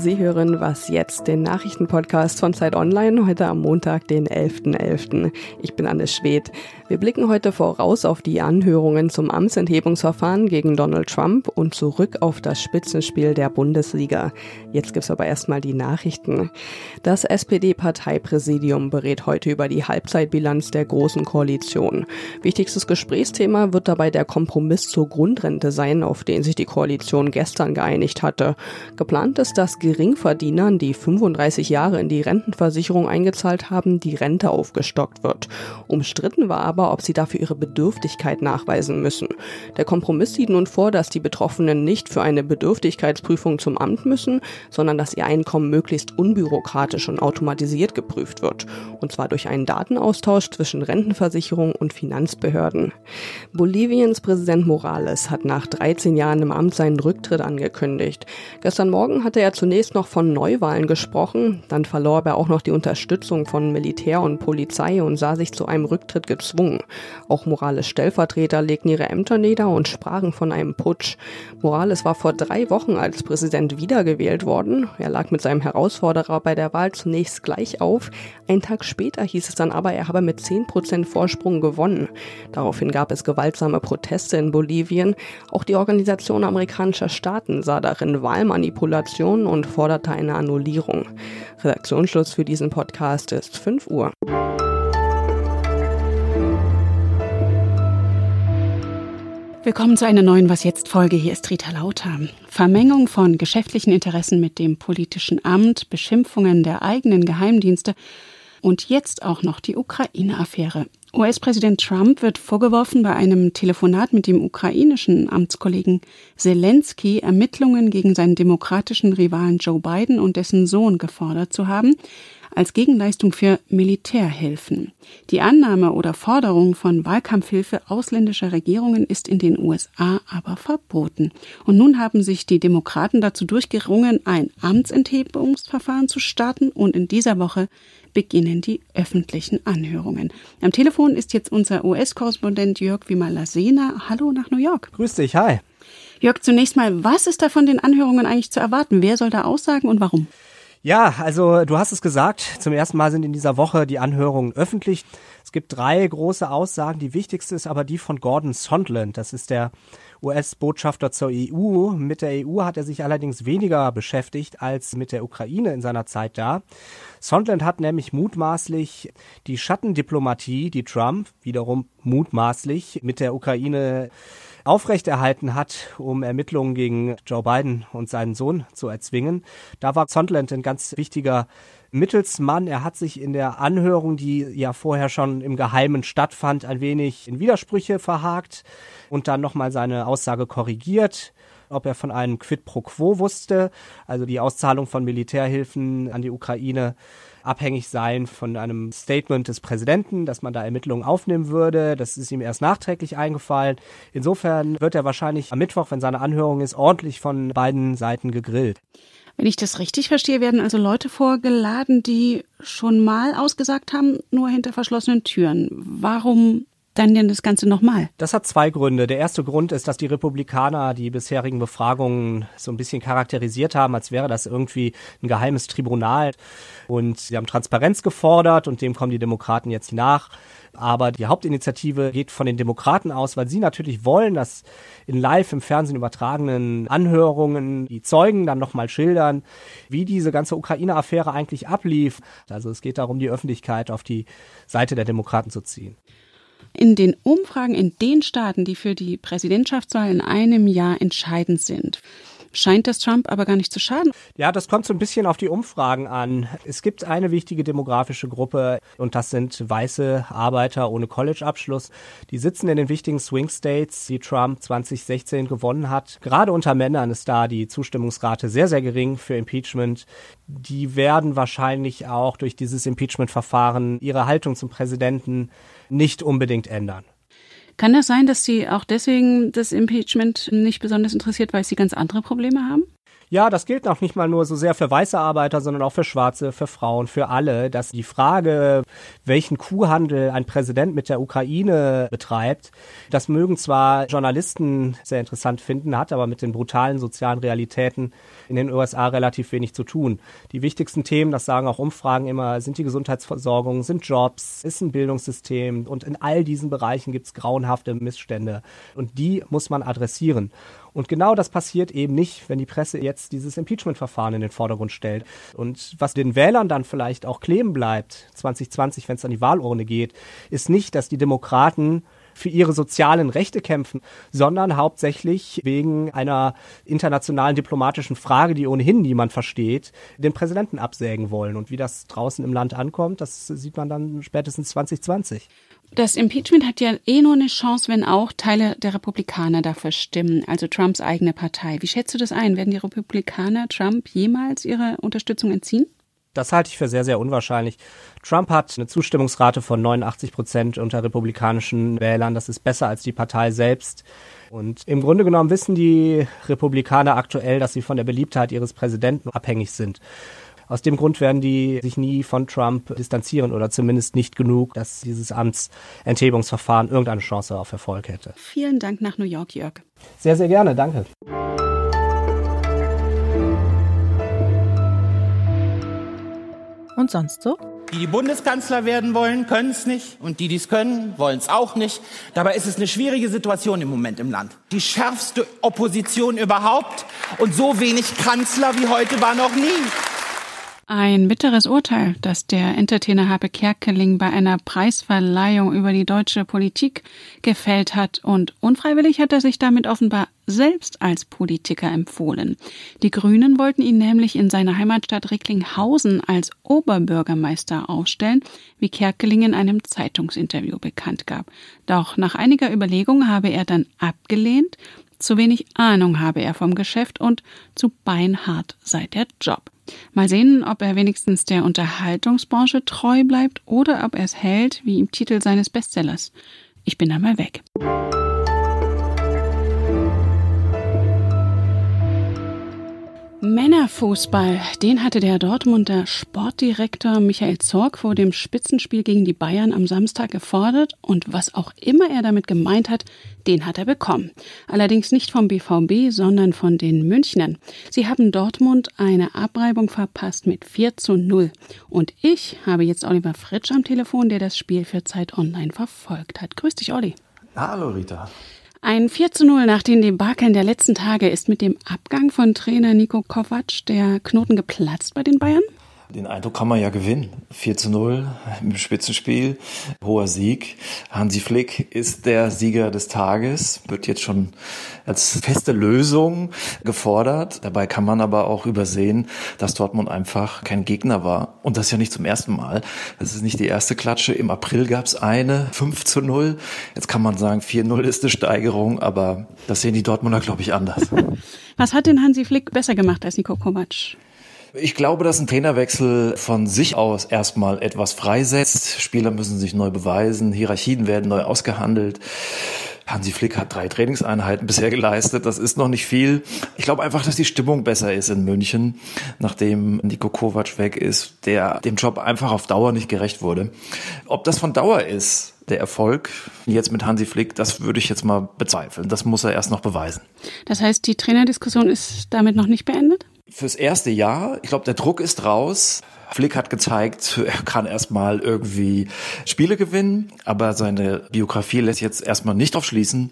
Sie hören Was jetzt, den Nachrichtenpodcast von Zeit Online, heute am Montag, den 11.11. .11. Ich bin Anne Schwedt. Wir blicken heute voraus auf die Anhörungen zum Amtsenthebungsverfahren gegen Donald Trump und zurück auf das Spitzenspiel der Bundesliga. Jetzt gibt's aber erstmal die Nachrichten. Das SPD-Parteipräsidium berät heute über die Halbzeitbilanz der Großen Koalition. Wichtigstes Gesprächsthema wird dabei der Kompromiss zur Grundrente sein, auf den sich die Koalition gestern geeinigt hatte. Geplant ist, dass Geringverdienern, die 35 Jahre in die Rentenversicherung eingezahlt haben, die Rente aufgestockt wird. Umstritten war aber, ob sie dafür ihre Bedürftigkeit nachweisen müssen. Der Kompromiss sieht nun vor, dass die Betroffenen nicht für eine Bedürftigkeitsprüfung zum Amt müssen, sondern dass ihr Einkommen möglichst unbürokratisch und automatisiert geprüft wird. Und zwar durch einen Datenaustausch zwischen Rentenversicherung und Finanzbehörden. Boliviens Präsident Morales hat nach 13 Jahren im Amt seinen Rücktritt angekündigt. Gestern Morgen hatte er zunächst zunächst noch von Neuwahlen gesprochen, dann verlor er auch noch die Unterstützung von Militär und Polizei und sah sich zu einem Rücktritt gezwungen. Auch Morales Stellvertreter legten ihre Ämter nieder und sprachen von einem Putsch. Morales war vor drei Wochen als Präsident wiedergewählt worden. Er lag mit seinem Herausforderer bei der Wahl zunächst gleich auf. Ein Tag später hieß es dann aber, er habe mit 10 Prozent Vorsprung gewonnen. Daraufhin gab es gewaltsame Proteste in Bolivien. Auch die Organisation amerikanischer Staaten sah darin Wahlmanipulation und forderte eine Annullierung. Redaktionsschluss für diesen Podcast ist 5 Uhr. Willkommen zu einer neuen Was jetzt Folge. Hier ist Rita Lauter. Vermengung von geschäftlichen Interessen mit dem politischen Amt, Beschimpfungen der eigenen Geheimdienste und jetzt auch noch die Ukraine-Affäre. US-Präsident Trump wird vorgeworfen, bei einem Telefonat mit dem ukrainischen Amtskollegen Zelensky Ermittlungen gegen seinen demokratischen Rivalen Joe Biden und dessen Sohn gefordert zu haben, als Gegenleistung für Militärhilfen. Die Annahme oder Forderung von Wahlkampfhilfe ausländischer Regierungen ist in den USA aber verboten. Und nun haben sich die Demokraten dazu durchgerungen, ein Amtsenthebungsverfahren zu starten und in dieser Woche beginnen die öffentlichen Anhörungen. Am Telefon ist jetzt unser US-Korrespondent Jörg Wimalasena. Hallo nach New York. Grüß dich, hi. Jörg, zunächst mal, was ist da von den Anhörungen eigentlich zu erwarten? Wer soll da aussagen und warum? Ja, also du hast es gesagt, zum ersten Mal sind in dieser Woche die Anhörungen öffentlich. Es gibt drei große Aussagen. Die wichtigste ist aber die von Gordon Sondland. Das ist der US-Botschafter zur EU. Mit der EU hat er sich allerdings weniger beschäftigt als mit der Ukraine in seiner Zeit da. Sondland hat nämlich mutmaßlich die Schattendiplomatie, die Trump wiederum mutmaßlich mit der Ukraine aufrechterhalten hat, um Ermittlungen gegen Joe Biden und seinen Sohn zu erzwingen. Da war Sondland ein ganz wichtiger Mittelsmann. Er hat sich in der Anhörung, die ja vorher schon im Geheimen stattfand, ein wenig in Widersprüche verhakt und dann nochmal seine Aussage korrigiert ob er von einem Quid pro Quo wusste, also die Auszahlung von Militärhilfen an die Ukraine abhängig sein von einem Statement des Präsidenten, dass man da Ermittlungen aufnehmen würde. Das ist ihm erst nachträglich eingefallen. Insofern wird er wahrscheinlich am Mittwoch, wenn seine Anhörung ist, ordentlich von beiden Seiten gegrillt. Wenn ich das richtig verstehe, werden also Leute vorgeladen, die schon mal ausgesagt haben, nur hinter verschlossenen Türen. Warum dann denn das Ganze nochmal? Das hat zwei Gründe. Der erste Grund ist, dass die Republikaner die bisherigen Befragungen so ein bisschen charakterisiert haben, als wäre das irgendwie ein geheimes Tribunal. Und sie haben Transparenz gefordert und dem kommen die Demokraten jetzt nach. Aber die Hauptinitiative geht von den Demokraten aus, weil sie natürlich wollen, dass in live im Fernsehen übertragenen Anhörungen die Zeugen dann nochmal schildern, wie diese ganze Ukraine-Affäre eigentlich ablief. Also es geht darum, die Öffentlichkeit auf die Seite der Demokraten zu ziehen. In den Umfragen in den Staaten, die für die Präsidentschaftswahl in einem Jahr entscheidend sind, scheint das Trump aber gar nicht zu schaden. Ja, das kommt so ein bisschen auf die Umfragen an. Es gibt eine wichtige demografische Gruppe und das sind weiße Arbeiter ohne College-Abschluss. Die sitzen in den wichtigen Swing States, die Trump 2016 gewonnen hat. Gerade unter Männern ist da die Zustimmungsrate sehr, sehr gering für Impeachment. Die werden wahrscheinlich auch durch dieses Impeachment-Verfahren ihre Haltung zum Präsidenten nicht unbedingt ändern. Kann das sein, dass Sie auch deswegen das Impeachment nicht besonders interessiert, weil Sie ganz andere Probleme haben? Ja, das gilt auch nicht mal nur so sehr für weiße Arbeiter, sondern auch für Schwarze, für Frauen, für alle, dass die Frage, welchen Kuhhandel ein Präsident mit der Ukraine betreibt, das mögen zwar Journalisten sehr interessant finden, hat aber mit den brutalen sozialen Realitäten in den USA relativ wenig zu tun. Die wichtigsten Themen, das sagen auch Umfragen immer, sind die Gesundheitsversorgung, sind Jobs, ist ein Bildungssystem und in all diesen Bereichen gibt es grauenhafte Missstände und die muss man adressieren. Und genau das passiert eben nicht, wenn die Presse jetzt dieses Impeachment-Verfahren in den Vordergrund stellt. Und was den Wählern dann vielleicht auch kleben bleibt, 2020, wenn es an die Wahlurne geht, ist nicht, dass die Demokraten für ihre sozialen Rechte kämpfen, sondern hauptsächlich wegen einer internationalen diplomatischen Frage, die ohnehin niemand versteht, den Präsidenten absägen wollen. Und wie das draußen im Land ankommt, das sieht man dann spätestens 2020. Das Impeachment hat ja eh nur eine Chance, wenn auch Teile der Republikaner dafür stimmen, also Trumps eigene Partei. Wie schätzt du das ein? Werden die Republikaner Trump jemals ihre Unterstützung entziehen? Das halte ich für sehr, sehr unwahrscheinlich. Trump hat eine Zustimmungsrate von 89 Prozent unter republikanischen Wählern. Das ist besser als die Partei selbst. Und im Grunde genommen wissen die Republikaner aktuell, dass sie von der Beliebtheit ihres Präsidenten abhängig sind. Aus dem Grund werden die sich nie von Trump distanzieren oder zumindest nicht genug, dass dieses Amtsenthebungsverfahren irgendeine Chance auf Erfolg hätte. Vielen Dank nach New York, Jörg. Sehr, sehr gerne. Danke. Und sonst so? Die, die Bundeskanzler werden wollen, können es nicht. Und die, die es können, wollen es auch nicht. Dabei ist es eine schwierige Situation im Moment im Land. Die schärfste Opposition überhaupt. Und so wenig Kanzler wie heute war noch nie. Ein bitteres Urteil, das der Entertainer Habe Kerkeling bei einer Preisverleihung über die deutsche Politik gefällt hat und unfreiwillig hat er sich damit offenbar selbst als Politiker empfohlen. Die Grünen wollten ihn nämlich in seiner Heimatstadt Recklinghausen als Oberbürgermeister aufstellen, wie Kerkeling in einem Zeitungsinterview bekannt gab. Doch nach einiger Überlegung habe er dann abgelehnt, zu wenig Ahnung habe er vom Geschäft und zu beinhart sei der Job. Mal sehen, ob er wenigstens der Unterhaltungsbranche treu bleibt oder ob er es hält, wie im Titel seines Bestsellers. Ich bin einmal weg. Männerfußball, den hatte der Dortmunder Sportdirektor Michael Zorg vor dem Spitzenspiel gegen die Bayern am Samstag gefordert und was auch immer er damit gemeint hat, den hat er bekommen. Allerdings nicht vom BVB, sondern von den Münchnern. Sie haben Dortmund eine Abreibung verpasst mit 4 zu 0. Und ich habe jetzt Oliver Fritsch am Telefon, der das Spiel für Zeit Online verfolgt hat. Grüß dich, Olli. Hallo, Rita. Ein 4 zu 0 nach den Debakeln der letzten Tage ist mit dem Abgang von Trainer Nico Kovac der Knoten geplatzt bei den Bayern? Den Eindruck kann man ja gewinnen. 4 zu 0 im Spitzenspiel, hoher Sieg. Hansi Flick ist der Sieger des Tages, wird jetzt schon als feste Lösung gefordert. Dabei kann man aber auch übersehen, dass Dortmund einfach kein Gegner war. Und das ja nicht zum ersten Mal. Das ist nicht die erste Klatsche. Im April gab es eine, 5 zu 0. Jetzt kann man sagen, 4-0 ist eine Steigerung, aber das sehen die Dortmunder, glaube ich, anders. Was hat denn Hansi Flick besser gemacht als Nico Kovac? Ich glaube, dass ein Trainerwechsel von sich aus erstmal etwas freisetzt. Spieler müssen sich neu beweisen, Hierarchien werden neu ausgehandelt. Hansi Flick hat drei Trainingseinheiten bisher geleistet. Das ist noch nicht viel. Ich glaube einfach, dass die Stimmung besser ist in München, nachdem Nico Kovac weg ist, der dem Job einfach auf Dauer nicht gerecht wurde. Ob das von Dauer ist, der Erfolg jetzt mit Hansi Flick, das würde ich jetzt mal bezweifeln. Das muss er erst noch beweisen. Das heißt, die Trainerdiskussion ist damit noch nicht beendet? Fürs erste Jahr, ich glaube, der Druck ist raus. Flick hat gezeigt, er kann erstmal irgendwie Spiele gewinnen, aber seine Biografie lässt jetzt erstmal nicht darauf schließen,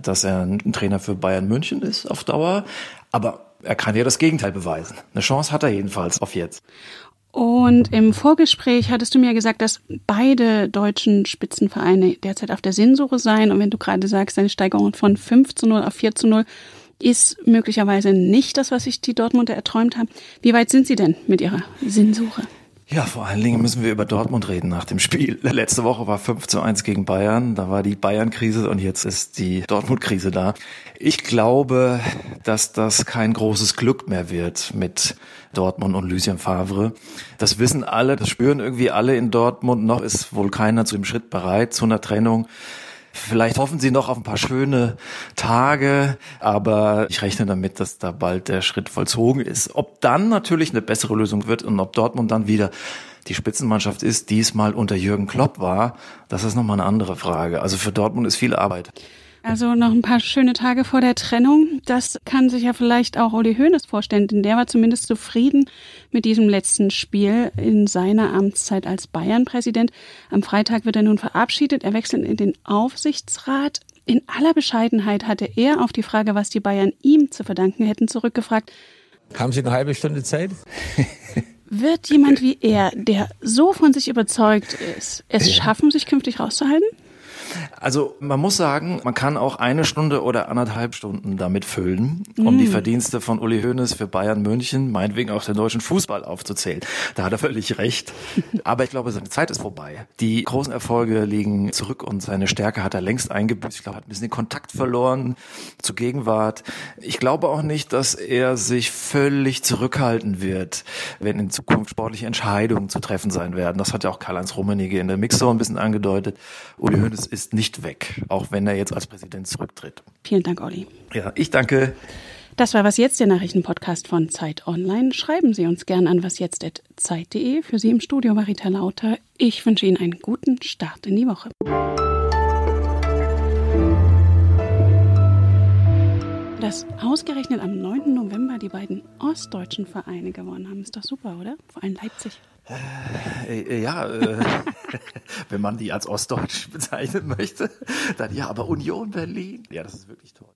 dass er ein Trainer für Bayern München ist auf Dauer. Aber er kann ja das Gegenteil beweisen. Eine Chance hat er jedenfalls auf jetzt. Und im Vorgespräch hattest du mir gesagt, dass beide deutschen Spitzenvereine derzeit auf der Sinnsuche seien. Und wenn du gerade sagst, eine Steigerung von 5 zu 0 auf 4 zu 0, ist möglicherweise nicht das, was sich die Dortmunder erträumt haben. Wie weit sind Sie denn mit Ihrer Sinnsuche? Ja, vor allen Dingen müssen wir über Dortmund reden nach dem Spiel. Letzte Woche war 5 zu 1 gegen Bayern. Da war die Bayern-Krise und jetzt ist die Dortmund-Krise da. Ich glaube, dass das kein großes Glück mehr wird mit Dortmund und Lucien Favre. Das wissen alle, das spüren irgendwie alle in Dortmund. Noch ist wohl keiner zu dem Schritt bereit, zu einer Trennung. Vielleicht hoffen sie noch auf ein paar schöne Tage, aber ich rechne damit, dass da bald der Schritt vollzogen ist. Ob dann natürlich eine bessere Lösung wird und ob Dortmund dann wieder die Spitzenmannschaft ist, diesmal unter Jürgen Klopp war, das ist nochmal eine andere Frage. Also für Dortmund ist viel Arbeit. Also noch ein paar schöne Tage vor der Trennung. Das kann sich ja vielleicht auch Uli Hoeneß vorstellen, denn der war zumindest zufrieden mit diesem letzten Spiel in seiner Amtszeit als Bayern-Präsident. Am Freitag wird er nun verabschiedet. Er wechselt in den Aufsichtsrat. In aller Bescheidenheit hatte er auf die Frage, was die Bayern ihm zu verdanken hätten, zurückgefragt. Haben Sie eine halbe Stunde Zeit? Wird jemand wie er, der so von sich überzeugt ist, es schaffen, sich künftig rauszuhalten? Also man muss sagen, man kann auch eine Stunde oder anderthalb Stunden damit füllen, um mm. die Verdienste von Uli Hoeneß für Bayern München, meinetwegen auch den deutschen Fußball aufzuzählen. Da hat er völlig recht. Aber ich glaube, seine Zeit ist vorbei. Die großen Erfolge liegen zurück und seine Stärke hat er längst eingebüßt. Ich glaube, er hat ein bisschen den Kontakt verloren zur Gegenwart. Ich glaube auch nicht, dass er sich völlig zurückhalten wird, wenn in Zukunft sportliche Entscheidungen zu treffen sein werden. Das hat ja auch Karl-Heinz Rummenigge in der Mixer ein bisschen angedeutet. Uli Hoeneß ist nicht weg, auch wenn er jetzt als Präsident zurücktritt. Vielen Dank, Olli. Ja, ich danke. Das war was jetzt der Nachrichtenpodcast von Zeit Online. Schreiben Sie uns gern an wasjetzt@zeit.de. Für Sie im Studio Marita Lauter. Ich wünsche Ihnen einen guten Start in die Woche. Dass ausgerechnet am 9. November die beiden ostdeutschen Vereine gewonnen haben, ist doch super, oder? Vor allem Leipzig. Äh, äh, ja, äh, wenn man die als ostdeutsch bezeichnen möchte, dann ja, aber Union Berlin, ja, das ist wirklich toll.